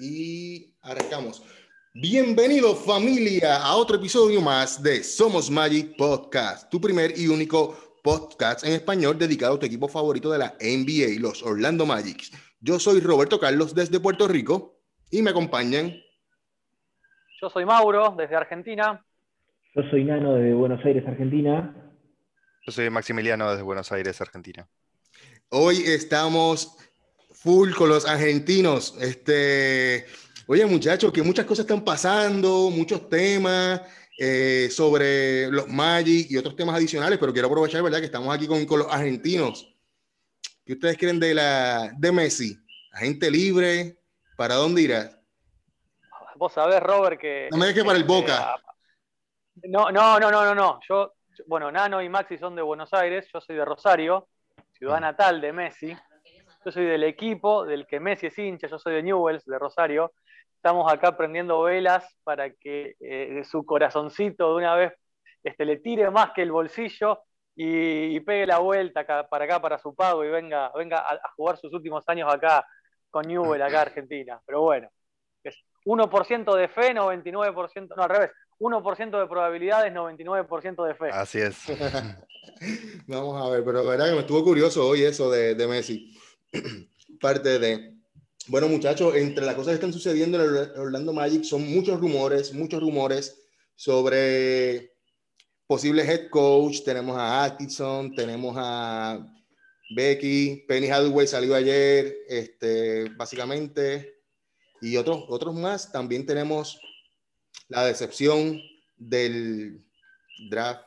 y arrancamos. Bienvenido familia a otro episodio más de Somos Magic Podcast, tu primer y único podcast en español dedicado a tu equipo favorito de la NBA, los Orlando Magic. Yo soy Roberto Carlos desde Puerto Rico y me acompañan. Yo soy Mauro desde Argentina. Yo soy Nano desde Buenos Aires, Argentina. Yo soy Maximiliano desde Buenos Aires, Argentina. Hoy estamos full con los argentinos. Este, oye, muchachos, que muchas cosas están pasando, muchos temas eh, sobre los Magic y otros temas adicionales, pero quiero aprovechar, ¿verdad?, que estamos aquí con, con los argentinos. ¿Qué ustedes creen de, la, de Messi? ¿Agente libre? ¿Para dónde irá? Vos sabés, Robert, que. No me dejes para el Boca. no, no, no, no, no, no. Yo, bueno, Nano y Maxi son de Buenos Aires, yo soy de Rosario, ciudad natal de Messi. Yo soy del equipo del que Messi es hincha, yo soy de Newells, de Rosario. Estamos acá prendiendo velas para que eh, su corazoncito de una vez este, le tire más que el bolsillo y, pegue la vuelta para acá, para su pago y venga, venga a, jugar sus últimos años acá con Newell, acá Argentina. Pero bueno, es 1% de fe, 99%, no al revés, 1% de probabilidades, 99% de fe. Así es. Vamos a ver, pero la verdad que me estuvo curioso hoy eso de, de Messi. parte de... Bueno, muchachos, entre las cosas que están sucediendo en el Orlando Magic son muchos rumores, muchos rumores sobre posible head coach. Tenemos a Atkinson, tenemos a Becky, Penny Hathaway salió ayer, este, básicamente, y otros, otros más. También tenemos la decepción del draft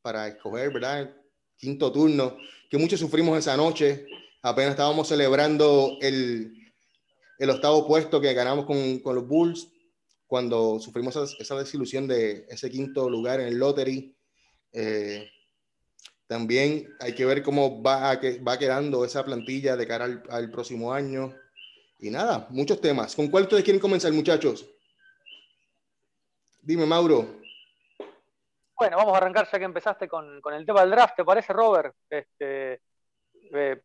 para escoger, ¿verdad? Quinto turno, que muchos sufrimos esa noche apenas estábamos celebrando el, el octavo puesto que ganamos con, con los Bulls cuando sufrimos esa, desilusión de ese quinto lugar en el lottery. Eh, también hay que ver cómo va, que, va quedando esa plantilla de cara al, próximo año. Y nada, muchos temas. ¿Con cuál ustedes quieren comenzar, muchachos? Dime, Mauro. Bueno, vamos a arrancar ya que empezaste con, con el tema del draft, ¿te parece, Robert? Este, eh,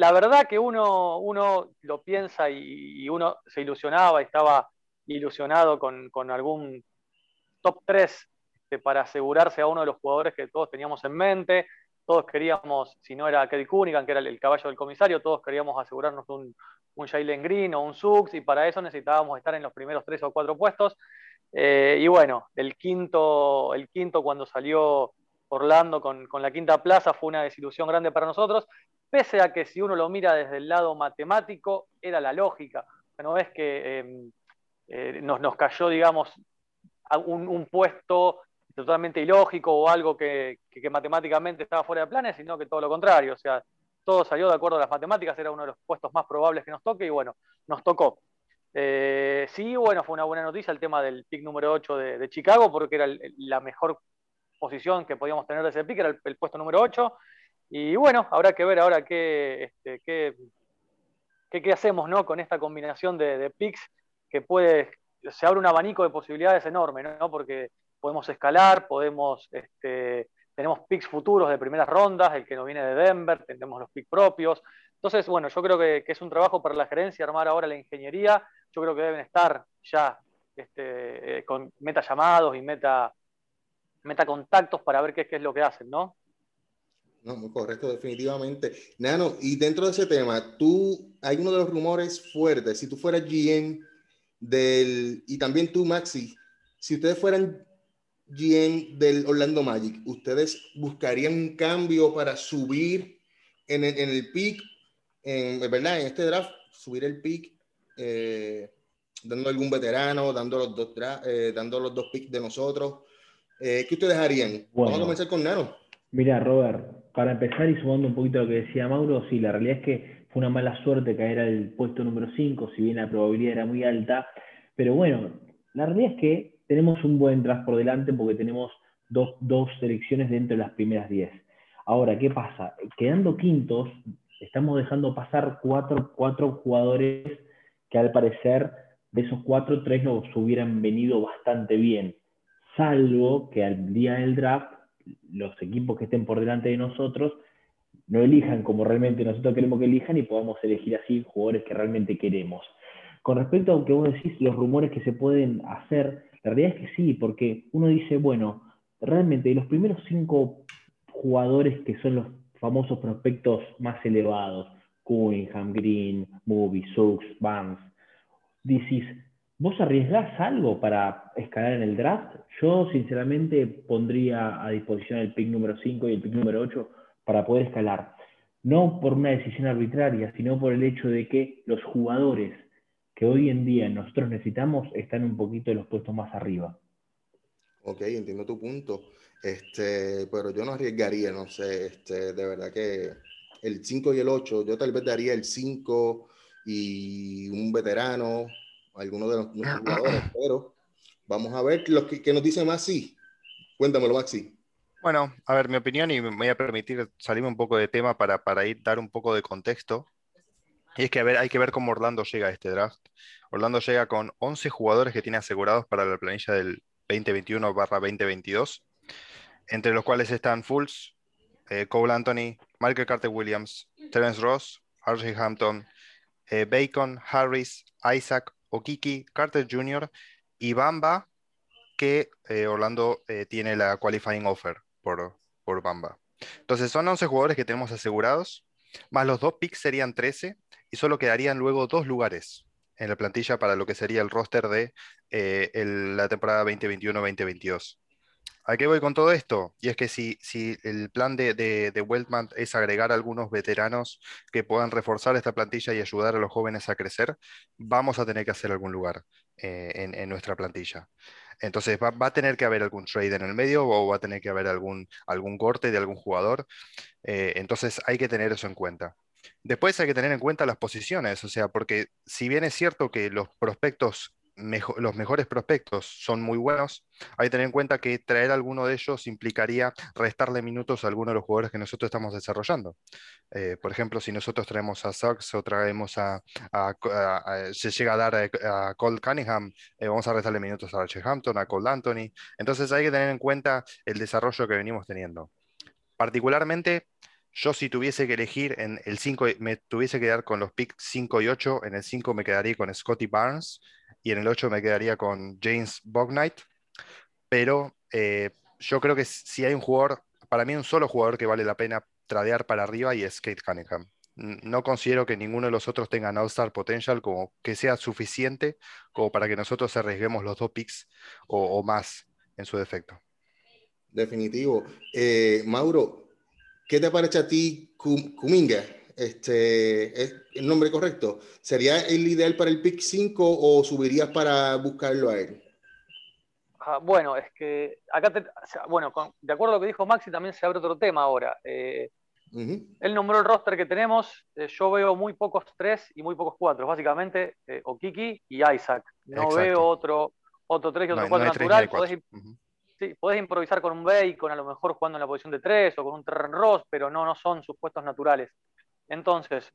la verdad que uno, uno lo piensa y, uno se ilusionaba, estaba ilusionado con, algún top 3 este, para asegurarse a uno de los jugadores que todos teníamos en mente. Todos queríamos, si no era Kelly Cunningham, que era el, caballo del comisario, todos queríamos asegurarnos un, un Jalen Green o un Sux, y para eso necesitábamos estar en los primeros tres o cuatro puestos. Eh, y bueno, el quinto, el quinto cuando salió Orlando con, con, la quinta plaza fue una desilusión grande para nosotros, pese a que si uno lo mira desde el lado matemático, era la lógica. No es que em, eh, nos, nos, cayó, digamos, un, un, puesto totalmente ilógico o algo que, que, matemáticamente estaba fuera de planes, sino que todo lo contrario. O sea, todo salió de acuerdo a las matemáticas, era uno de los puestos más probables que nos toque y bueno, nos tocó. Eh, sí, bueno, fue una buena noticia el tema del pick número 8 de, Chicago, porque era la mejor posición que podíamos tener de ese pick, era el, puesto número 8. Y bueno, habrá que ver ahora qué, este, qué, qué, qué, hacemos ¿no? con esta combinación de, de picks que puede, se abre un abanico de posibilidades enorme, ¿no? porque podemos escalar, podemos, este, tenemos picks futuros de primeras rondas, el que nos viene de Denver, tenemos los picks propios. Entonces, bueno, yo creo que, que, es un trabajo para la gerencia armar ahora la ingeniería. Yo creo que deben estar ya este, eh, con meta llamados y meta, meta contactos para ver qué, qué es lo que hacen, ¿no? No, muy correcto, definitivamente. Nano, y dentro de ese tema, tú, hay uno de los rumores fuertes, si tú fueras GM del, y también tú, Maxi, si ustedes fueran GM del Orlando Magic, ¿ustedes buscarían un cambio para subir en el, en el pick, en, ¿verdad? En este draft, subir el pick, eh, dando algún veterano, dando los dos, eh, dando los dos picks de nosotros? Eh, ¿Qué ustedes harían? Bueno, Vamos a comenzar con Nano. Mira, Robert, para empezar y sumando un poquito a lo que decía Mauro, sí, la realidad es que fue una mala suerte caer al puesto número 5, si bien la probabilidad era muy alta, pero bueno, la realidad es que tenemos un buen draft por delante porque tenemos dos, dos selecciones dentro de las primeras 10. Ahora, ¿qué pasa? Quedando quintos, estamos dejando pasar cuatro, cuatro jugadores que al parecer de esos cuatro, tres nos hubieran venido bastante bien, salvo que al día del draft los equipos que estén por delante de nosotros no elijan como realmente nosotros queremos que elijan y podamos elegir así jugadores que realmente queremos. Con respecto a lo que vos decís, los rumores que se pueden hacer, la realidad es que sí, porque uno dice, bueno, realmente los primeros cinco jugadores que son los famosos prospectos más elevados, Cunningham, Green, Movie, Suggs, Vance, dices, ¿vos arriesgás algo para escalar en el draft? Yo sinceramente pondría a disposición el pick número 5 y el pick número 8 para poder escalar. No por una decisión arbitraria, sino por el hecho de que los jugadores que hoy en día nosotros necesitamos están un poquito en los puestos más arriba. Ok, entiendo tu punto. Este, pero yo no arriesgaría, no sé, este, de verdad que el 5 y el 8, yo tal vez daría el 5 y un veterano, alguno de los jugadores, pero vamos a ver lo que, nos dice Maxi. Cuéntamelo, Maxi. Bueno, a ver, mi opinión, y me voy a permitir salirme un poco de tema para, para ir dar un poco de contexto. Y es que a ver, hay que ver cómo Orlando llega a este draft. Orlando llega con 11 jugadores que tiene asegurados para la planilla del 2021-2022, entre los cuales están Fultz, eh, Cole Anthony, Michael Carter Williams, Terence Ross, R.J. Hampton, eh, Bacon, Harris, Isaac, Okiki, Carter Jr. y Bamba, que eh, Orlando tiene la qualifying offer por, por Bamba. Entonces son 11 jugadores que tenemos asegurados, más los dos picks serían 13 y solo quedarían luego dos lugares en la plantilla para lo que sería el roster de la temporada 2021-2022. ¿A qué voy con todo esto? Y es que si, el plan de, de, de es agregar algunos veteranos que puedan reforzar esta plantilla y ayudar a los jóvenes a crecer, vamos a tener que hacer algún lugar eh, en, nuestra plantilla. Entonces va, a tener que haber algún trade en el medio o va a tener que haber algún, algún corte de algún jugador. Eh, entonces hay que tener eso en cuenta. Después hay que tener en cuenta las posiciones, o sea, porque si bien es cierto que los prospectos los mejores prospectos son muy buenos, hay que tener en cuenta que traer alguno de ellos implicaría restarle minutos a alguno de los jugadores que nosotros estamos desarrollando. Eh, por ejemplo, si nosotros traemos a Suggs o traemos a, se llega a dar a, Cole Cunningham, eh, vamos a restarle minutos a Archie Hampton, a Cole Anthony. Entonces hay que tener en cuenta el desarrollo que venimos teniendo. Particularmente, yo si tuviese que elegir en el 5, me tuviese que quedar con los picks 5 y 8, en el 5 me quedaría con Scotty Barnes y en el 8 me quedaría con James Bognight, pero eh, yo creo que si hay un jugador, para mí un solo jugador que vale la pena tradear para arriba y es Kate Cunningham. No considero que ninguno de los otros tenga All-Star Potential como que sea suficiente como para que nosotros arriesguemos los dos picks o, más en su defecto. Definitivo. Eh, Mauro, ¿qué te parece a ti Kuminga? Este, ¿es el nombre correcto? ¿Sería el ideal para el pick 5 o subirías para buscarlo a él? Ah, bueno, es que acá, bueno, de acuerdo a lo que dijo Maxi, también se abre otro tema ahora. Eh, él nombró el roster que tenemos, eh, yo veo muy pocos 3 y muy pocos 4, básicamente eh, Okiki y Isaac. No veo otro, otro 3 y otro 4 natural. Podés, improvisar con un Bacon, a lo mejor jugando en la posición de 3 o con un Terren Ross, pero no, no son sus puestos naturales. Entonces,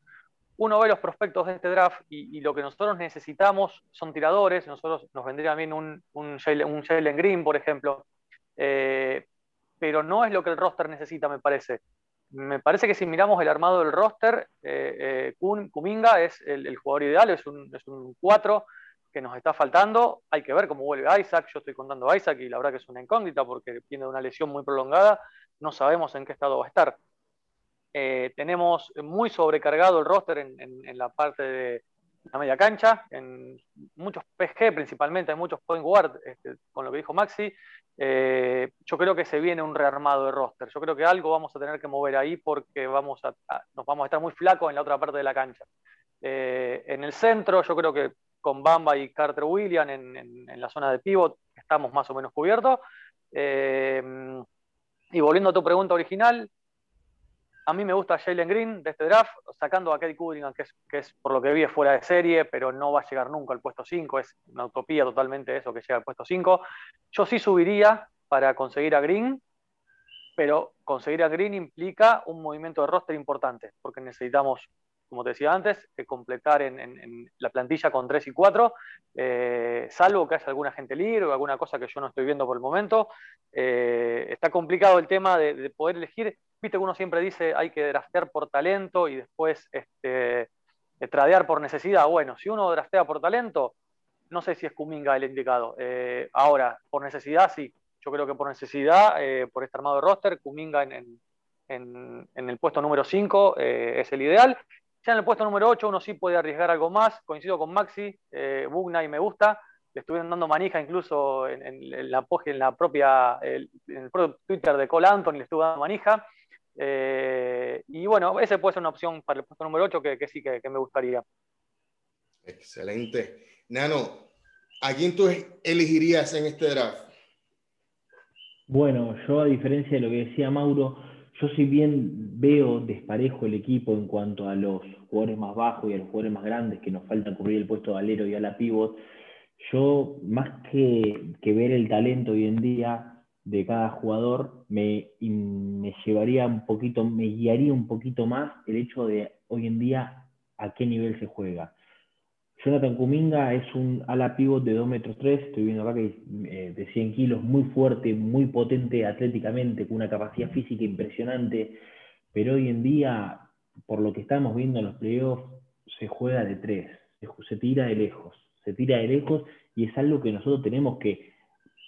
uno ve los prospectos de este draft y, lo que nosotros necesitamos son tiradores. Nosotros nos vendría bien un, un, Jalen, Green, por ejemplo. Eh, pero no es lo que el roster necesita, me parece. Me parece que si miramos el armado del roster, eh, eh Kuminga es el, jugador ideal, es un, es 4 que nos está faltando. Hay que ver cómo vuelve Isaac. Yo estoy contando a Isaac y la verdad que es una incógnita porque tiene una lesión muy prolongada. No sabemos en qué estado va a estar. Eh, tenemos muy sobrecargado el roster en, la parte de la media cancha, en muchos PG principalmente, hay muchos point guard, este, con lo que dijo Maxi. Eh, yo creo que se viene un rearmado de roster. Yo creo que algo vamos a tener que mover ahí porque vamos a, nos vamos a estar muy flacos en la otra parte de la cancha. Eh, en el centro, yo creo que con Bamba y Carter William en, la zona de pivot estamos más o menos cubiertos. y volviendo a tu pregunta original, a mí me gusta Jalen Green de este draft, sacando a Kelly Cunningham, que es, que es por lo que vi es fuera de serie, pero no va a llegar nunca al puesto 5, es una utopía totalmente eso que llega al puesto 5. Yo sí subiría para conseguir a Green, pero conseguir a Green implica un movimiento de roster importante, porque necesitamos, como te decía antes, completar en, la plantilla con 3 y 4, eh, salvo que haya alguna gente libre o alguna cosa que yo no estoy viendo por el momento. Eh, está complicado el tema de poder elegir Viste que uno siempre dice hay que draftear por talento y después este, tradear por necesidad, bueno, si uno draftea por talento, no sé si es Kuminga el indicado. Eh, ahora, por necesidad, sí. Yo creo que por necesidad, eh, por este armado de roster, Kuminga en, el puesto número 5 eh, es el ideal. Ya en el puesto número 8 uno sí puede arriesgar algo más. Coincido con Maxi, Bugna y me gusta. Le estuvieron dando manija incluso en, la, en la propia, en el propio Twitter de Cole Anthony, le estuvo dando manija. Y bueno, ese puede ser una opción para el puesto número 8 que, sí que me gustaría. Excelente. Nano, ¿a quién tú elegirías en este draft? Bueno, yo a diferencia de lo que decía Mauro, yo si bien veo desparejo el equipo en cuanto a los jugadores más bajos y a los jugadores más grandes que nos falta cubrir el puesto de alero y a la pivot, yo más que, ver el talento hoy en día de cada jugador, me, me llevaría un poquito, me guiaría un poquito más el hecho de hoy en día a qué nivel se juega. Jonathan Kuminga es un ala pivot de 2 metros 3, estoy viendo acá que eh, de 100 kilos, muy fuerte, muy potente atléticamente, con una capacidad física impresionante, pero hoy en día, por lo que estamos viendo en los playoffs, se juega de 3, se, tira de lejos, se tira de lejos y es algo que nosotros tenemos que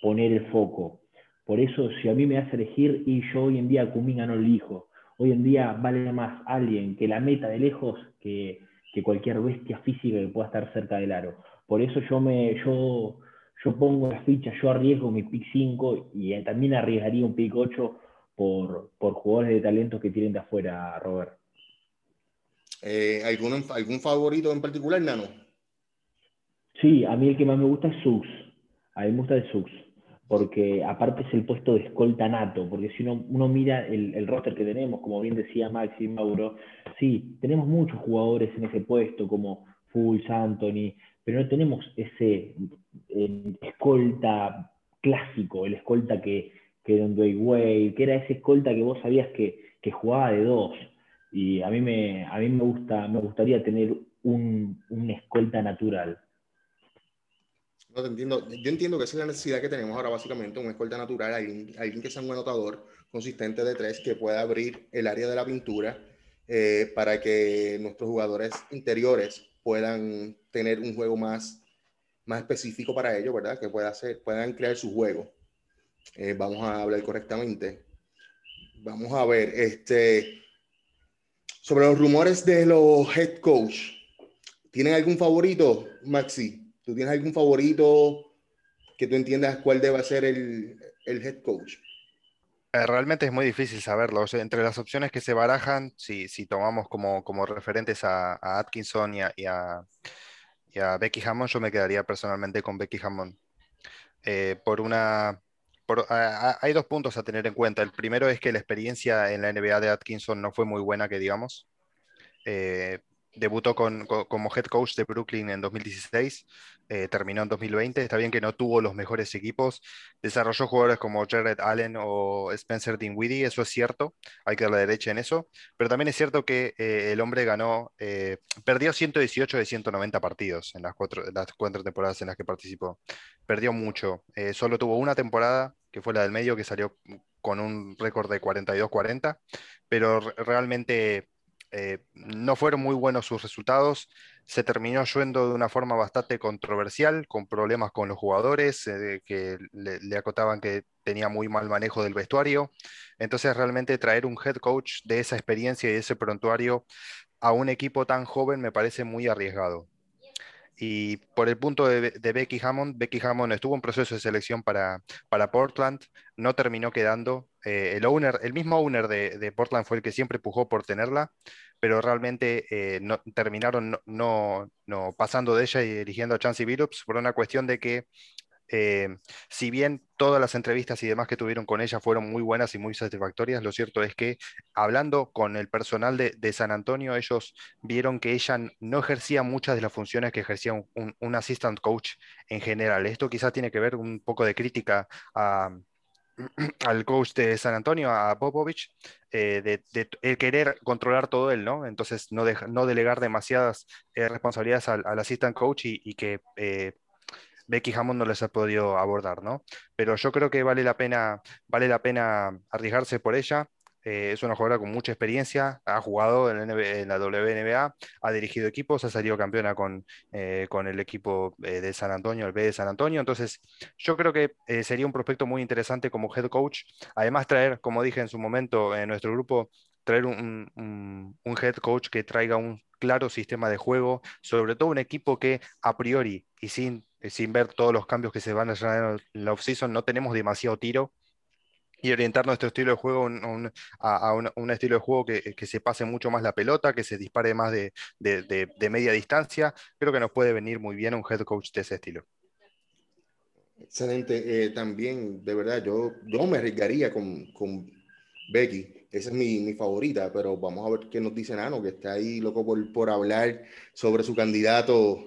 poner el foco. Por eso, si a mí me hace elegir, y yo hoy en día a Kuminga no elijo, hoy en día vale más alguien que la meta de lejos que que cualquier bestia física que pueda estar cerca del aro. Por eso yo me yo, yo pongo las fichas, yo arriesgo mi pick 5 y eh, también arriesgaría un pick 8 por, por jugadores de talento que tienen de afuera, Robert. Eh, ¿algún, ¿Algún favorito en particular, Nano? Sí, a mí el que más me gusta es Sux. A mí me gusta el Sux porque aparte es el puesto de escolta nato, porque si uno, mira el, el, roster que tenemos, como bien decía Maxi y Mauro, sí, tenemos muchos jugadores en ese puesto, como Fulls, Anthony, pero no tenemos ese escolta clásico, el escolta que, que Don Wade, que era ese escolta que vos sabías que, que, jugaba de dos. Y a mí me, a mí me gusta, me gustaría tener un, un escolta natural entiendo. Yo entiendo que esa es la necesidad que tenemos ahora, básicamente, un escolta natural, alguien, alguien que sea un anotador consistente de tres, que pueda abrir el área de la pintura eh, para que nuestros jugadores interiores puedan tener un juego más, más específico para ellos, ¿verdad? Que pueda hacer, puedan crear su juego. Eh, vamos a hablar correctamente. Vamos a ver, este, sobre los rumores de los head coach. ¿Tienen algún favorito, Maxi? ¿Tú tienes algún favorito que tú entiendas cuál debe ser el, head coach? Eh, realmente es muy difícil saberlo. entre las opciones que se barajan, si, si tomamos como, como referentes a, Atkinson y a, Becky Hammond, yo me quedaría personalmente con Becky Hammond. Eh, por una, hay dos puntos a tener en cuenta. El primero es que la experiencia en la NBA de Atkinson no fue muy buena, que digamos. Eh, debutó como head coach de Brooklyn en 2016, eh, terminó en 2020. Está bien que no tuvo los mejores equipos, desarrolló jugadores como Jared Allen o Spencer Dinwiddie, eso es cierto, hay que darle derecha en eso, pero también es cierto que eh, el hombre ganó, eh, perdió 118 de 190 partidos en las cuatro, las cuatro temporadas en las que participó. Perdió mucho, solo tuvo una temporada, que fue la del medio, que salió con un récord de 42-40, pero realmente no fueron muy buenos sus resultados, se terminó yendo de una forma bastante controversial, con problemas con los jugadores, eh, que le, acotaban que tenía muy mal manejo del vestuario. Entonces realmente traer un head coach de esa experiencia y de ese prontuario a un equipo tan joven me parece muy arriesgado. Y por el punto de, Becky Hammond, Becky Hammond estuvo en proceso de selección para, para Portland, no terminó quedando. Eh, el, mismo owner de, Portland fue el que siempre pujó por tenerla, pero realmente eh, no, terminaron no, pasando de ella y eligiendo a Chansey Billups por una cuestión de que eh, si bien todas las entrevistas y demás que tuvieron con ella fueron muy buenas y muy satisfactorias, lo cierto es que hablando con el personal de, San Antonio, ellos vieron que ella no ejercía muchas de las funciones que ejercía un, assistant coach en general. Esto quizás tiene que ver un poco de crítica al coach de San Antonio, a Popovich, eh, de, querer controlar todo él, ¿no? Entonces no, no delegar demasiadas eh, responsabilidades al, assistant coach y, que Becky Hammond no les ha podido abordar, ¿no? Pero yo creo que vale la pena, vale la pena arriesgarse por ella. Eh, es una jugadora con mucha experiencia, ha jugado en, la WNBA, ha dirigido equipos, ha salido campeona con, eh, con el equipo de San Antonio, el B de San Antonio. Entonces, yo creo que sería un prospecto muy interesante como head coach. Además, traer, como dije en su momento en nuestro grupo, traer un, un head coach que traiga un claro sistema de juego, sobre todo un equipo que a priori y sin, sin ver todos los cambios que se van a hacer en la offseason, no tenemos demasiado tiro y orientar nuestro estilo de juego a, un, estilo de juego que, se pase mucho más la pelota, que se dispare más de, media distancia, creo que nos puede venir muy bien un head coach de ese estilo. Excelente. Eh, también, de verdad, yo, yo me arriesgaría con, con Becky. Esa es mi, mi, favorita, pero vamos a ver qué nos dice Nano, que está ahí loco por, por hablar sobre su candidato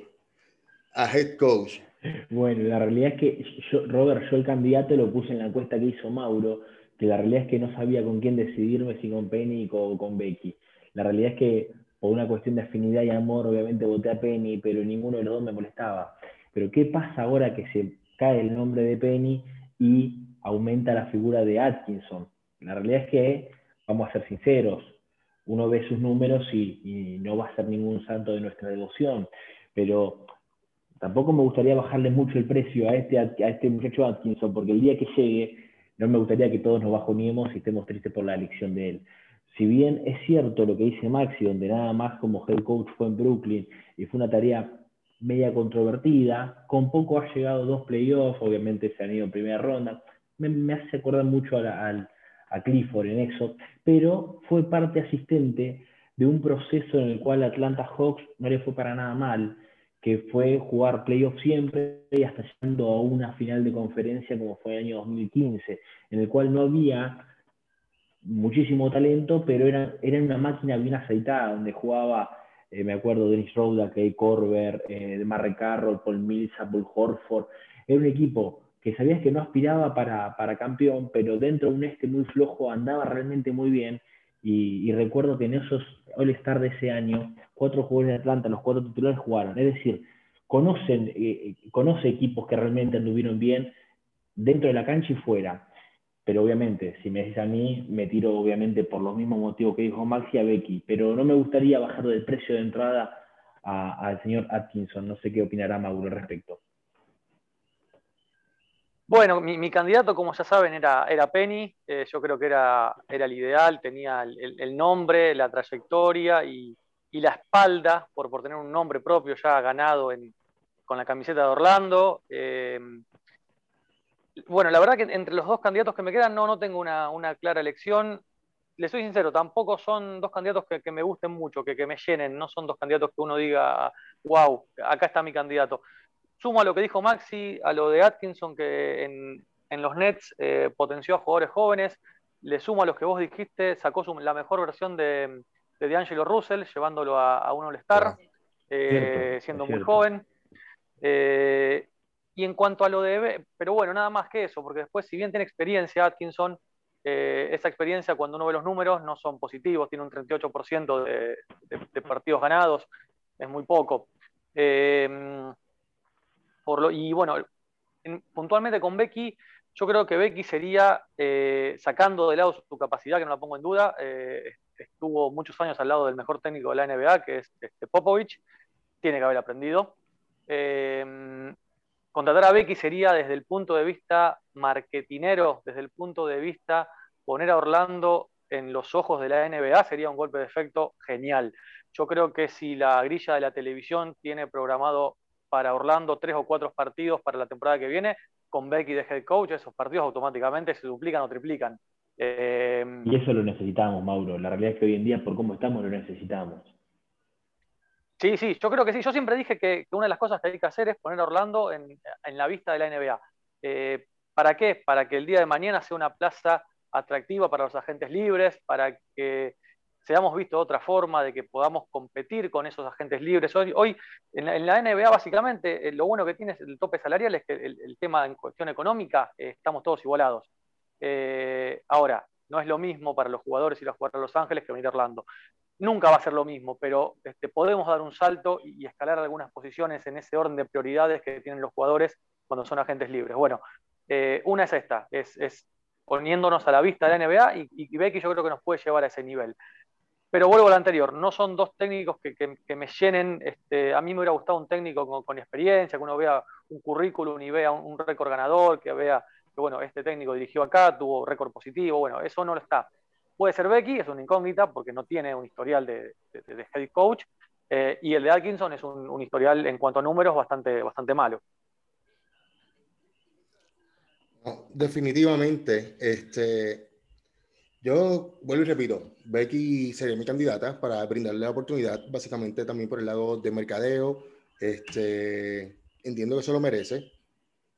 a head coach. Bueno, la realidad es que yo, Robert, yo el candidato lo puse en la encuesta que hizo Mauro, que la realidad es que no sabía con quién decidirme, si con Penny o con, Becky. La realidad es que por una cuestión de afinidad y amor, obviamente voté a Penny, pero ninguno de los dos me molestaba. Pero ¿qué pasa ahora que se cae el nombre de Penny y aumenta la figura de Atkinson? La realidad es que, vamos a ser sinceros, uno ve sus números y, y no va a ser ningún santo de nuestra devoción, pero tampoco me gustaría bajarle mucho el precio a este, a este muchacho Atkinson, porque el día que llegue, no me gustaría que todos nos bajoniemos y estemos tristes por la elección de él. Si bien es cierto lo que dice Maxi, donde nada más como head coach fue en Brooklyn y fue una tarea media controvertida, con poco ha llegado dos playoffs, obviamente se han ido en primera ronda, me, hace acordar mucho a, Clifford en eso, pero fue parte asistente de un proceso en el cual Atlanta Hawks no le fue para nada mal, que fue jugar playoff siempre y hasta llegando a una final de conferencia como fue el año 2015, en el cual no había muchísimo talento, pero era, era una máquina bien aceitada, donde jugaba, eh, me acuerdo, Dennis Roda, Kay Corber, eh, Marre Carroll, Paul Millsap, Paul Horford, era un equipo que sabías que no aspiraba para, para campeón, pero dentro de un este muy flojo andaba realmente muy bien, y, y recuerdo que en esos All-Star de ese año cuatro jugadores de Atlanta, los cuatro titulares jugaron. Es decir, conocen, eh, eh, conoce equipos que realmente anduvieron bien dentro de la cancha y fuera. Pero obviamente, si me dices a mí, me tiro obviamente por los mismos motivos que dijo Maxi a Becky. Pero no me gustaría bajar del precio de entrada al señor Atkinson. No sé qué opinará Mauro al respecto. Bueno, mi, candidato, como ya saben, era, Penny. Eh, yo creo que era, era el ideal, tenía el nombre, la trayectoria y, la espalda, por, por tener un nombre propio ya ganado con la camiseta de Orlando. Eh, bueno, la verdad que entre los dos candidatos que me quedan no, no tengo una, clara elección. Le soy sincero, tampoco son dos candidatos que, me gusten mucho, que, que, me llenen, no son dos candidatos que uno diga, wow, acá está mi candidato. Sumo a lo que dijo Maxi, a lo de Atkinson, que en, los Nets eh, potenció a jugadores jóvenes, le sumo a los que vos dijiste, sacó la mejor versión de, de D'Angelo Russell, llevándolo a, un All-Star, eh, siendo muy joven. Eh, y en cuanto a lo de. Pero bueno, nada más que eso, porque después, si bien tiene experiencia Atkinson, eh, esa experiencia, cuando uno ve los números, no son positivos. Tiene un 38% de, partidos ganados, es muy poco. Lo, y bueno, puntualmente con Becky, yo creo que Becky sería, sacando de lado su capacidad, que no la pongo en duda, estuvo muchos años al lado del mejor técnico de la NBA, que es este, Popovich, tiene que haber aprendido. Eh, contratar a Becky sería desde el punto de vista marketinero, desde el punto de vista poner a Orlando en los ojos de la NBA sería un golpe de efecto genial. Yo creo que si la grilla de la televisión tiene programado para Orlando tres o cuatro partidos para la temporada que viene, con Becky de head coach, esos partidos automáticamente se duplican o triplican. Em, y eso lo necesitamos, Mauro. La realidad es que hoy en día, por cómo estamos, lo necesitamos. Sí, sí, yo creo que sí. Yo siempre dije que, una de las cosas que hay que hacer es poner a Orlando en, la vista de la NBA. Eh, ¿Para qué? Para que el día de mañana sea una plaza atractiva para los agentes libres, para que seamos vistos de otra forma, de que podamos competir con esos agentes libres. Hoy, hoy en, la, NBA básicamente eh, lo bueno que tiene el tope salarial es que el, tema en cuestión económica eh, estamos todos igualados. Eh, ahora, no es lo mismo para los jugadores ir a jugar a Los Ángeles que venir a. Nunca va a ser lo mismo, pero este, podemos dar un salto y, escalar algunas posiciones en ese orden de prioridades que tienen los jugadores cuando son agentes libres. Bueno, una es esta, es, poniéndonos a la vista de la NBA y, y Becky yo creo que nos puede llevar a ese nivel. Pero vuelvo al anterior, no son dos técnicos que, me llenen. Este, a mí me hubiera gustado un técnico con, experiencia, que uno vea un currículum y vea un, récord ganador, que vea que bueno, este técnico dirigió acá, tuvo récord positivo. Bueno, eso no lo está. Puede ser Becky, es una incógnita porque no tiene un historial de, head coach. Eh, y el de Atkinson es un, historial en cuanto a números bastante, bastante malo. definitivamente, este, yo vuelvo y repito, Becky sería mi candidata para brindarle la oportunidad, básicamente también por el lado de mercadeo. Este, entiendo que eso lo merece.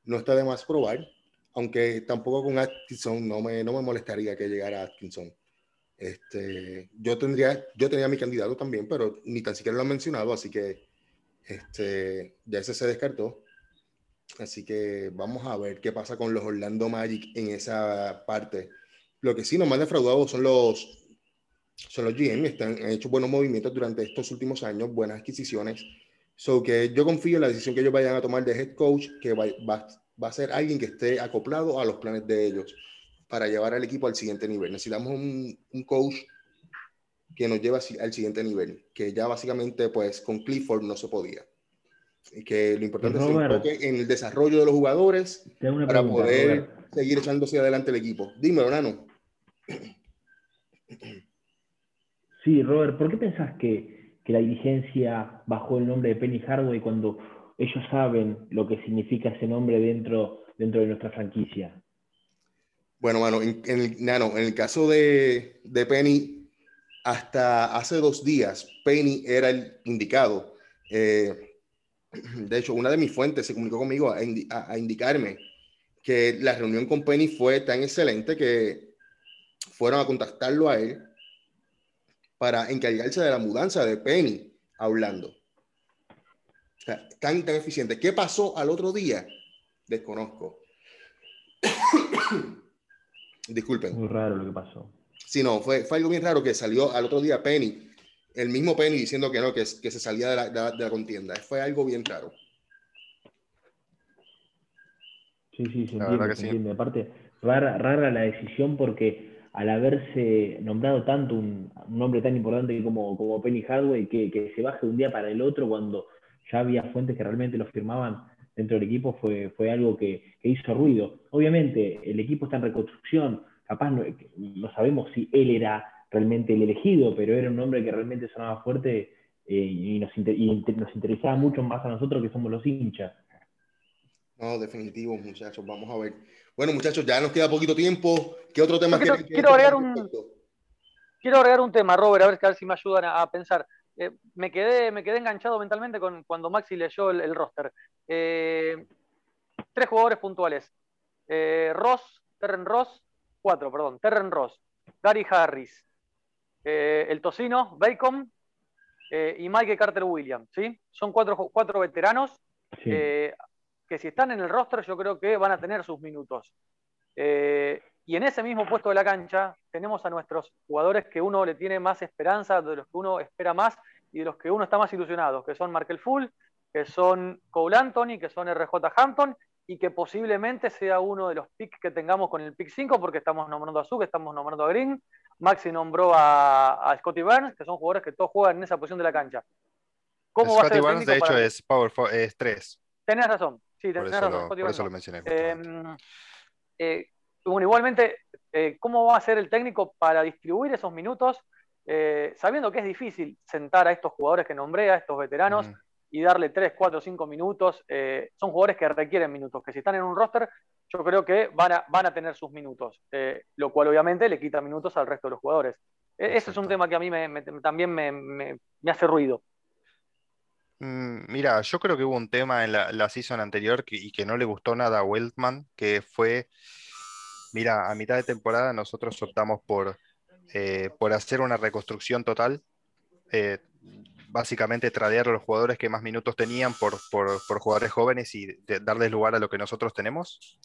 No está de más probar, aunque tampoco con Atkinson no me, no me molestaría que llegara Atkinson. Este, yo tendría, yo tenía mi candidato también, pero ni tan siquiera lo han mencionado, así que este, ya ese se descartó. Así que vamos a ver qué pasa con los Orlando Magic en esa parte lo que sí nos más defraudado son los, son los GM, están, han hecho buenos movimientos durante estos últimos años, buenas adquisiciones. So que yo confío en la decisión que ellos vayan a tomar de head coach, que va, va, va, a ser alguien que esté acoplado a los planes de ellos para llevar al equipo al siguiente nivel. Necesitamos un, un coach que nos lleve al siguiente nivel, que ya básicamente pues con Clifford no se podía. Y que lo importante es enfoque en el desarrollo de los jugadores para poder seguir echándose adelante el equipo. Dímelo, Nano. Sí, Robert, ¿por qué pensás que, la dirigencia bajó el nombre de Penny Hardway cuando ellos saben lo que significa ese nombre dentro, dentro de nuestra franquicia? Bueno, mano, en, el, en el caso de, Penny, hasta hace dos días, Penny era el indicado. Eh, de hecho, una de mis fuentes se comunicó conmigo a indicarme que la reunión con Penny fue tan excelente que fueron a contactarlo a él para encargarse de la mudanza de Penny a Orlando. O sea, tan, tan eficiente. ¿Qué pasó al otro día? Desconozco. Disculpen. Muy raro lo que pasó. Sí, no, fue, fue algo bien raro que salió al otro día Penny, el mismo Penny diciendo que no, que, que se salía de la, de la, contienda. Fue algo bien raro. Sí, sí, se entiende, sí. Aparte, rara, rara la decisión porque al haberse nombrado tanto un, nombre tan importante como, como Penny Hardway, que, que, se baje de un día para el otro cuando ya había fuentes que realmente lo firmaban dentro del equipo, fue, fue algo que, hizo ruido. Obviamente, el equipo está en reconstrucción, capaz no, sabemos si él era realmente el elegido, pero era un nombre que realmente sonaba fuerte eh, y, nos, y nos interesaba mucho más a nosotros que somos los hinchas. No, definitivo, muchachos, vamos a ver. Bueno, muchachos, ya nos queda poquito tiempo. ¿Qué otro tema quiero, quiero agregar un Quiero agregar un tema, Robert, a ver, si me ayudan a, pensar. Eh, me, quedé, me quedé enganchado mentalmente con cuando Maxi leyó el, roster. Eh, tres jugadores puntuales. Eh, Ross, Terren Ross, cuatro, perdón, Terren Ross, Gary Harris, el Tocino, Bacon y Mike Carter Williams. ¿sí? Son cuatro, cuatro veteranos. Sí que si están en el roster yo creo que van a tener sus minutos. Eh, y en ese mismo puesto de la cancha tenemos a nuestros jugadores que uno le tiene más esperanza, de los que uno espera más y de los que uno está más ilusionado, que son Markel Full, que son Cole Anthony, que son RJ Hampton y que posiblemente sea uno de los picks que tengamos con el pick 5 porque estamos nombrando a Zug, estamos nombrando a Green, Maxi nombró a, Scotty Burns, que son jugadores que todos juegan en esa posición de la cancha. ¿Cómo Scotty Burns, de hecho, es Power es 3. Tenés razón, Sí, por eso, lo, por eso lo mencioné. Em, eh, bueno, igualmente, eh, ¿cómo va a ser el técnico para distribuir esos minutos? Eh, sabiendo que es difícil sentar a estos jugadores que nombré, a estos veteranos, y darle 3, 4, 5 minutos. son jugadores que requieren minutos, que si están en un roster, yo creo que van a, van a tener sus minutos, lo cual obviamente le quita minutos al resto de los jugadores. E, ese es un tema que a mí también me hace ruido. Mm, mira, yo creo que hubo un tema en la, la season anterior y que no le gustó nada a Weltman, que fue, mira, a mitad de temporada nosotros optamos por, eh, por hacer una reconstrucción total, eh, básicamente tradear a los jugadores que más minutos tenían por, por, por jugadores jóvenes y darles lugar a lo que nosotros tenemos.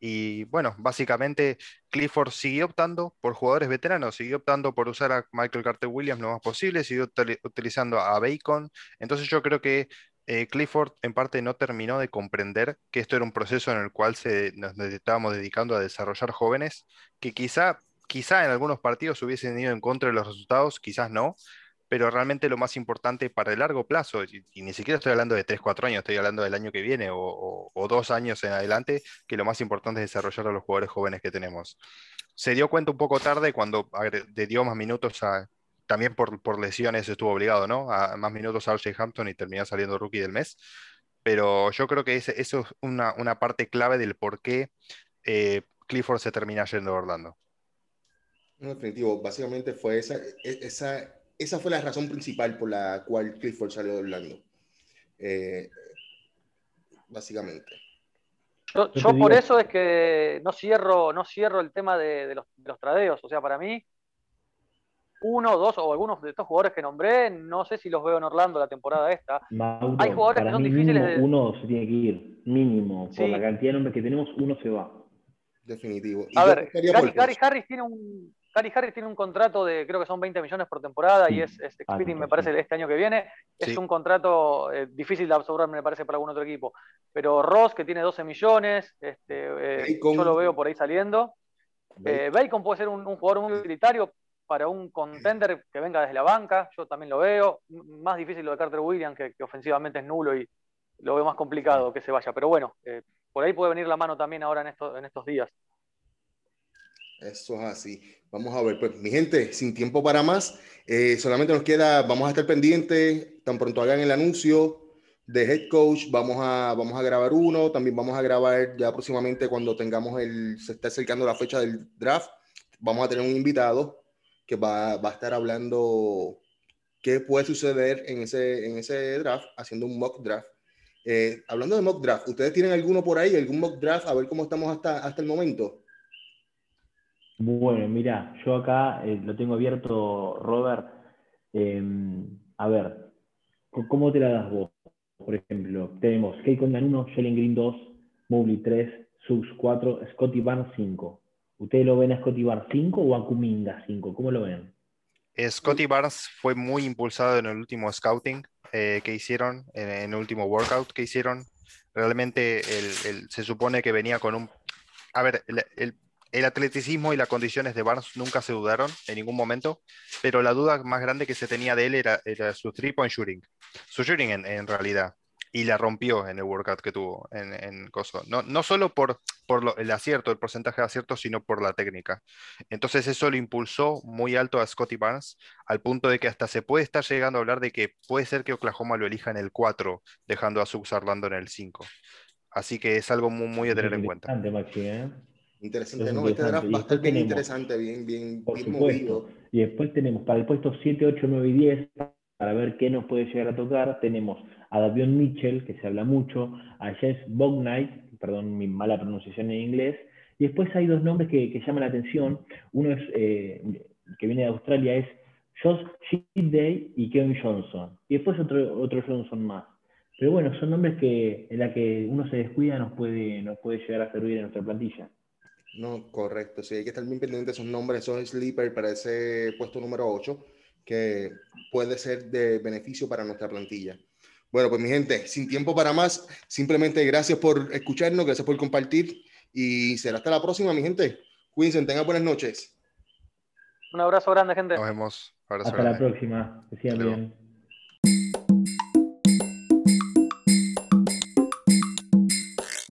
Y bueno, básicamente Clifford siguió optando por jugadores veteranos, siguió optando por usar a Michael Carter Williams lo más posible, siguió utilizando a Bacon. Entonces yo creo que eh, Clifford en parte no terminó de comprender que esto era un proceso en el cual se, nos estábamos dedicando a desarrollar jóvenes que quizá, quizá en algunos partidos hubiesen ido en contra de los resultados, quizás no, pero realmente lo más importante para el largo plazo, y, ni siquiera estoy hablando de 3, 4 años, estoy hablando del año que viene o, dos años en adelante, que lo más importante es desarrollar a los jugadores jóvenes que tenemos. Se dio cuenta un poco tarde cuando le dio más minutos a, también por, por lesiones estuvo obligado, ¿no? A más minutos a Archie Hampton y terminó saliendo rookie del mes. Pero yo creo que eso es una, una, parte clave del por qué eh, Clifford se termina yendo a Orlando. No, definitivo, básicamente fue esa, e, esa esa fue la razón principal por la cual Clifford salió de Orlando. Eh, básicamente. Yo, por eso es que no cierro, no cierro el tema de, los, tradeos. O sea, para mí, uno, dos o algunos de estos jugadores que nombré, no sé si los veo en Orlando la temporada esta. Hay jugadores que son difíciles Uno se tiene que ir, mínimo. Por la cantidad de nombres que tenemos, uno se va. Definitivo. a ver, Gary Harris tiene un, Gary Harris tiene un contrato de, creo que son 20 millones por temporada y es, es ah, me parece, este año que viene. Es un contrato eh, difícil de absorber, me parece, para algún otro equipo. Pero Ross, que tiene 12 millones, este, eh, yo lo veo por ahí saliendo. Eh, Bacon puede ser un, jugador muy utilitario para un contender que venga desde la banca, yo también lo veo. Más difícil lo de Carter Williams, que, ofensivamente es nulo y lo veo más complicado que se vaya. Pero bueno, por ahí puede venir la mano también ahora en, en estos días. Eso es así. Vamos a ver, pues mi gente, sin tiempo para más, eh, solamente nos queda, vamos a estar pendientes, tan pronto hagan el anuncio de head coach, vamos a, vamos a grabar uno, también vamos a grabar ya próximamente cuando tengamos el, se está acercando la fecha del draft, vamos a tener un invitado que va, va a estar hablando qué puede suceder en ese, en ese draft, haciendo un mock draft. Eh, hablando de mock draft, ¿ustedes tienen alguno por ahí, algún mock draft? A ver cómo estamos hasta, hasta el momento. Bueno, mira, yo acá eh, lo tengo abierto, Robert. Em, a ver, ¿cómo te la das vos? Por ejemplo, tenemos Keikon 1, Jalen Green 2, Mobley 3, Subs 4, Scotty Barnes 5. ¿Ustedes lo ven a Scotty Barnes 5 o a Kuminga 5? ¿Cómo lo ven? Eh, Scotty Barnes fue muy impulsado en el último scouting eh, que hicieron, en, el último workout que hicieron. Realmente se supone que venía con un... A ver, el el atleticismo y las condiciones de Barnes nunca se dudaron en ningún momento, pero la duda más grande que se tenía de él era, su three-point shooting. Su shooting en, realidad. Y la rompió en el workout que tuvo en, Coso. No, no solo por, el acierto, el porcentaje de acierto, sino por la técnica. Entonces eso lo impulsó muy alto a Scotty Barnes, al punto de que hasta se puede estar llegando a hablar de que puede ser que Oklahoma lo elija en el 4, dejando a Subs Orlando en el 5. Así que es algo muy, muy a tener en cuenta. ¿eh? Interesante, ¿no? Este draft va a estar bien interesante, bien, bien, bien movido. Y después tenemos para el puesto 7, 8, 9 y 10, para ver qué nos puede llegar a tocar, tenemos a Davion Mitchell, que se habla mucho, a Jess Bognight, perdón mi mala pronunciación en inglés, y después hay dos nombres que, que llaman la atención. Uno es eh, que viene de Australia, es Josh Day y Kevin Johnson. Y después otro, otro Johnson más. Pero bueno, son nombres que en la que uno se descuida nos puede, nos puede llegar a servir en nuestra plantilla. No, correcto. Sí, hay que estar bien pendiente de esos nombres, esos sleeper para ese puesto número 8, que puede ser de beneficio para nuestra plantilla. Bueno, pues mi gente, sin tiempo para más, simplemente gracias por escucharnos, gracias por compartir y será hasta la próxima, mi gente. Cuídense, tengan buenas noches. Un abrazo grande, gente. Nos vemos. hasta la próxima. Que sigan bien.